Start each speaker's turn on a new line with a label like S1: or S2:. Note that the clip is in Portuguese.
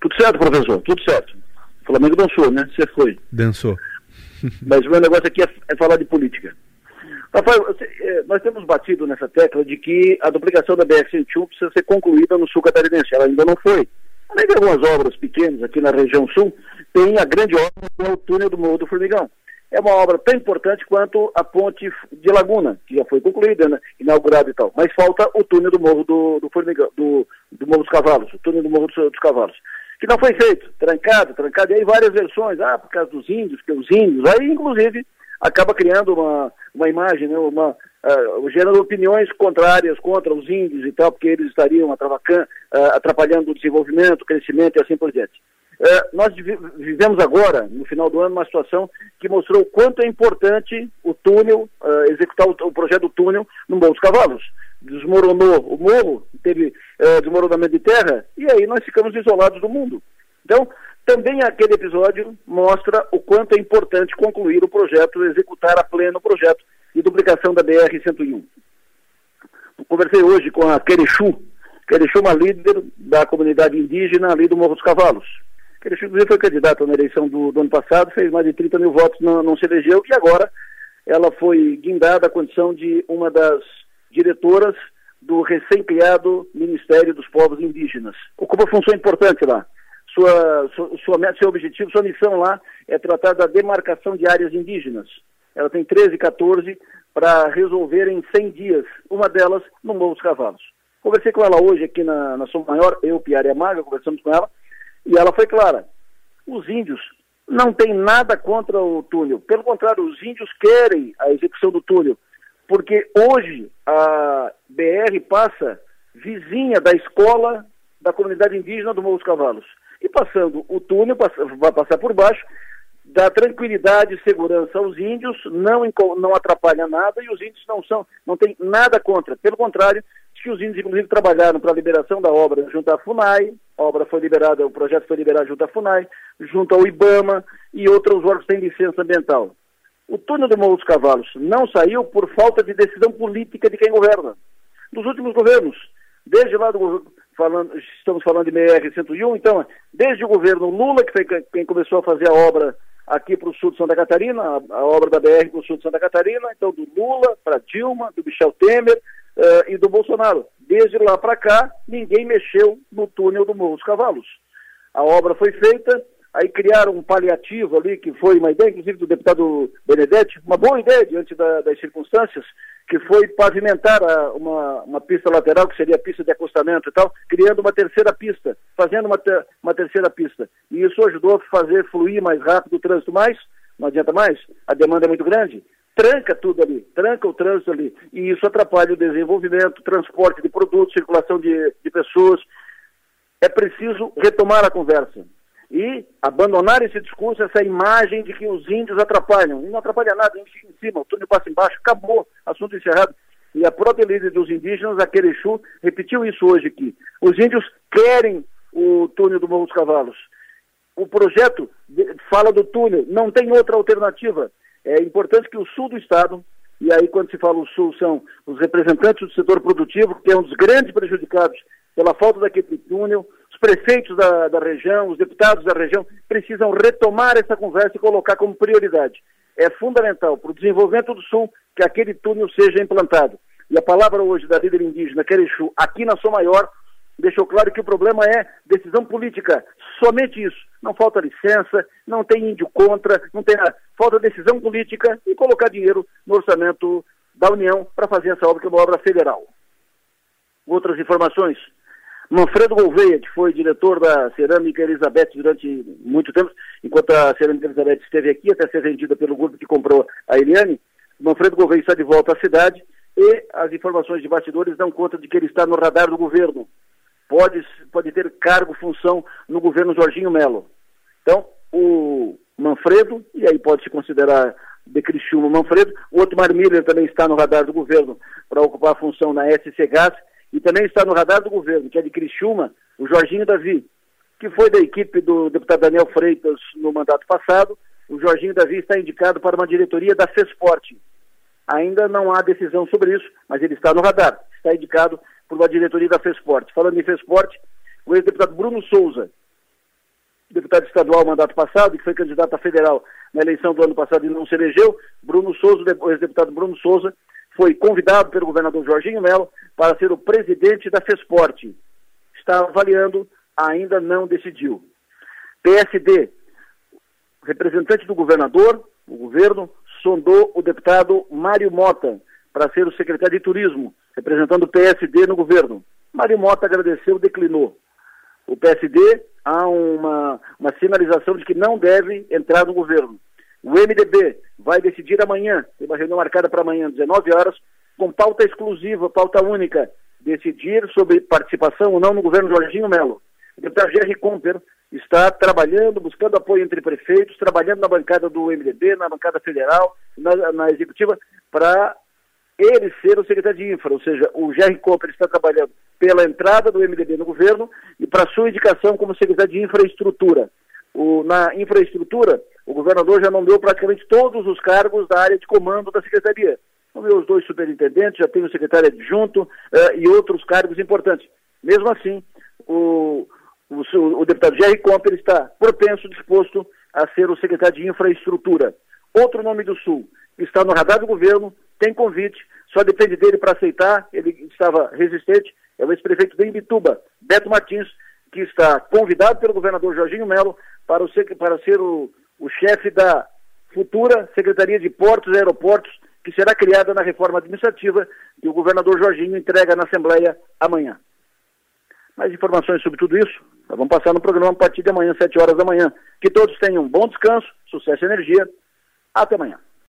S1: Tudo certo, professor, tudo certo. O Flamengo dançou, né? Você foi.
S2: Dançou.
S1: Mas o meu negócio aqui é, é falar de política. Rafael, é, nós temos batido nessa tecla de que a duplicação da BR-101 precisa ser concluída no sul catarinense. Ela ainda não foi. Além de algumas obras pequenas aqui na região sul, tem a grande obra que é o túnel do Morro do Formigão. É uma obra tão importante quanto a ponte de Laguna, que já foi concluída, né, inaugurada e tal. Mas falta o túnel do Morro do, do Formigão, do, do Morro dos Cavalos, o túnel do Morro dos, dos Cavalos que não foi feito, trancado, trancado, e aí várias versões, ah, por causa dos índios, que os índios, aí inclusive acaba criando uma, uma imagem, né, uma, uh, gerando opiniões contrárias contra os índios e tal, porque eles estariam uh, atrapalhando o desenvolvimento, o crescimento e assim por diante. Uh, nós vivemos agora, no final do ano, uma situação que mostrou o quanto é importante o túnel, executar o, o, projeto do túnel no Morro dos Cavalos. Desmoronou o morro, teve desmoronamento de terra, e aí nós ficamos isolados do mundo. Então, também aquele episódio mostra o quanto é importante concluir o projeto, executar a pleno o projeto de duplicação da BR-101. Conversei hoje com a Querexu, Querexu é uma líder da comunidade indígena ali do Morro dos Cavalos. Querexu, inclusive, foi candidata na eleição do, do, ano passado, fez mais de 30 mil votos, não, não se elegeu, e agora ela foi guindada à condição de uma das diretoras do recém-criado Ministério dos Povos Indígenas. Ocupa função importante lá sua, sua, sua, seu objetivo, sua missão lá é tratar da demarcação de áreas indígenas. Ela tem 13, 14 para resolver em 100 dias, uma delas no Morro dos Cavalos. Conversei com ela hoje aqui na, na São Maior, eu, Piara Maga, conversamos com ela, e ela foi clara. Os índios não têm nada contra o túnel. Pelo contrário, os índios querem a execução do túnel, porque hoje a BR passa vizinha da escola da comunidade indígena do Morro dos Cavalos. E passando o túnel, vai passar por baixo, dá tranquilidade e segurança aos índios, não, não atrapalha nada e os índios não são, não tem nada contra. Pelo contrário, que os índios, inclusive, trabalharam para a liberação da obra junto à FUNAI, a obra foi liberada, o projeto foi liberado junto à FUNAI, junto ao IBAMA e outros órgãos têm licença ambiental. O túnel do Morro dos Cavalos não saiu por falta de decisão política de quem governa. Dos últimos governos, desde lá do, falando, estamos falando de BR-101, então, desde o governo Lula, que foi quem começou a fazer a obra aqui para o sul de Santa Catarina, a, a obra da BR para o sul de Santa Catarina, então do Lula para Dilma, do Michel Temer uh, e do Bolsonaro. Desde lá para cá, ninguém mexeu no túnel do Morro dos Cavalos. A obra foi feita, aí criaram um paliativo ali, que foi uma ideia, inclusive, do deputado Benedetti, uma boa ideia diante da, das circunstâncias, que foi pavimentar a, uma, uma pista lateral, que seria a pista de acostamento e tal, criando uma terceira pista, fazendo uma, ter, uma terceira pista. E isso ajudou a fazer fluir mais rápido o trânsito, mas não adianta mais, a demanda é muito grande, tranca tudo ali, tranca o trânsito ali, e isso atrapalha o desenvolvimento, transporte de produtos, circulação de, de pessoas. É preciso retomar a conversa e abandonar esse discurso, essa imagem de que os índios atrapalham. E não atrapalha nada, índio fica em cima, o túnel passa embaixo, acabou, assunto encerrado. E a própria líder dos indígenas, a Querexu, repetiu isso hoje aqui. Os índios querem o túnel do Morro dos Cavalos. O projeto fala do túnel, não tem outra alternativa. É importante que o sul do estado, e aí quando se fala o sul são os representantes do setor produtivo, que é um dos grandes prejudicados pela falta daquele túnel, prefeitos da, da região, os deputados da região, precisam retomar essa conversa e colocar como prioridade. É fundamental para o desenvolvimento do Sul que aquele túnel seja implantado. E a palavra hoje da líder indígena Querexu, aqui na São Maior, deixou claro que o problema é decisão política, somente isso. Não falta licença, não tem índio contra, não tem nada. Falta decisão política e colocar dinheiro no orçamento da União para fazer essa obra, que é uma obra federal. Outras informações. Manfredo Gouveia, que foi diretor da Cerâmica Elizabeth durante muito tempo, enquanto a Cerâmica Elizabeth esteve aqui, até ser vendida pelo grupo que comprou a Eliane, Manfredo Gouveia está de volta à cidade e as informações de bastidores dão conta de que ele está no radar do governo. Pode, pode ter cargo, função no governo Jorginho Melo. Então, o Manfredo, e aí pode se considerar de Criciúma Manfredo, o Otmar Miller também está no radar do governo para ocupar a função na SC Gás, e também está no radar do governo, que é de Criciúma, o Jorginho Davi, que foi da equipe do deputado Daniel Freitas no mandato passado. O Jorginho Davi está indicado para uma diretoria da FESPORT. Ainda não há decisão sobre isso, mas ele está no radar. Está indicado por uma diretoria da FESPORT. Falando em FESPORT, o ex-deputado Bruno Souza, deputado estadual mandato passado, que foi candidato a federal na eleição do ano passado e não se elegeu, Bruno Souza, o ex-deputado Bruno Souza, foi convidado pelo governador Jorginho Melo para ser o presidente da FESPORT. Está avaliando, ainda não decidiu. PSD, representante do governador, o governo, sondou o deputado Mário Mota para ser o secretário de Turismo, representando o PSD no governo. Mário Mota agradeceu, declinou. O PSD há uma, uma sinalização de que não deve entrar no governo. O MDB vai decidir amanhã, tem uma reunião marcada para amanhã, 19 horas, com pauta exclusiva, pauta única, decidir sobre participação ou não no governo Jorginho Melo. O deputado Jerry Comper está trabalhando, buscando apoio entre prefeitos, trabalhando na bancada do MDB, na bancada federal, na, na executiva, para ele ser o secretário de infra, ou seja, o Jerry Comper está trabalhando pela entrada do MDB no governo e para sua indicação como secretário de infraestrutura. O, na infraestrutura, o governador já nomeou praticamente todos os cargos da área de comando da secretaria. Nomeou os dois superintendentes, já tem o secretário adjunto uh, e outros cargos importantes. Mesmo assim, o, o, o deputado Jerry Comper está propenso, disposto a ser o secretário de infraestrutura. Outro nome do Sul está no radar do governo, tem convite, só depende dele para aceitar, ele estava resistente, é o ex-prefeito de Imbituba, Beto Martins, que está convidado pelo governador Jorginho Melo para, o, para ser o, o chefe da futura Secretaria de Portos e Aeroportos, que será criada na reforma administrativa que o governador Jorginho entrega na Assembleia amanhã. Mais informações sobre tudo isso, nós vamos passar no programa a partir de amanhã, 7 horas da manhã. Que todos tenham um bom descanso, sucesso e energia. Até amanhã.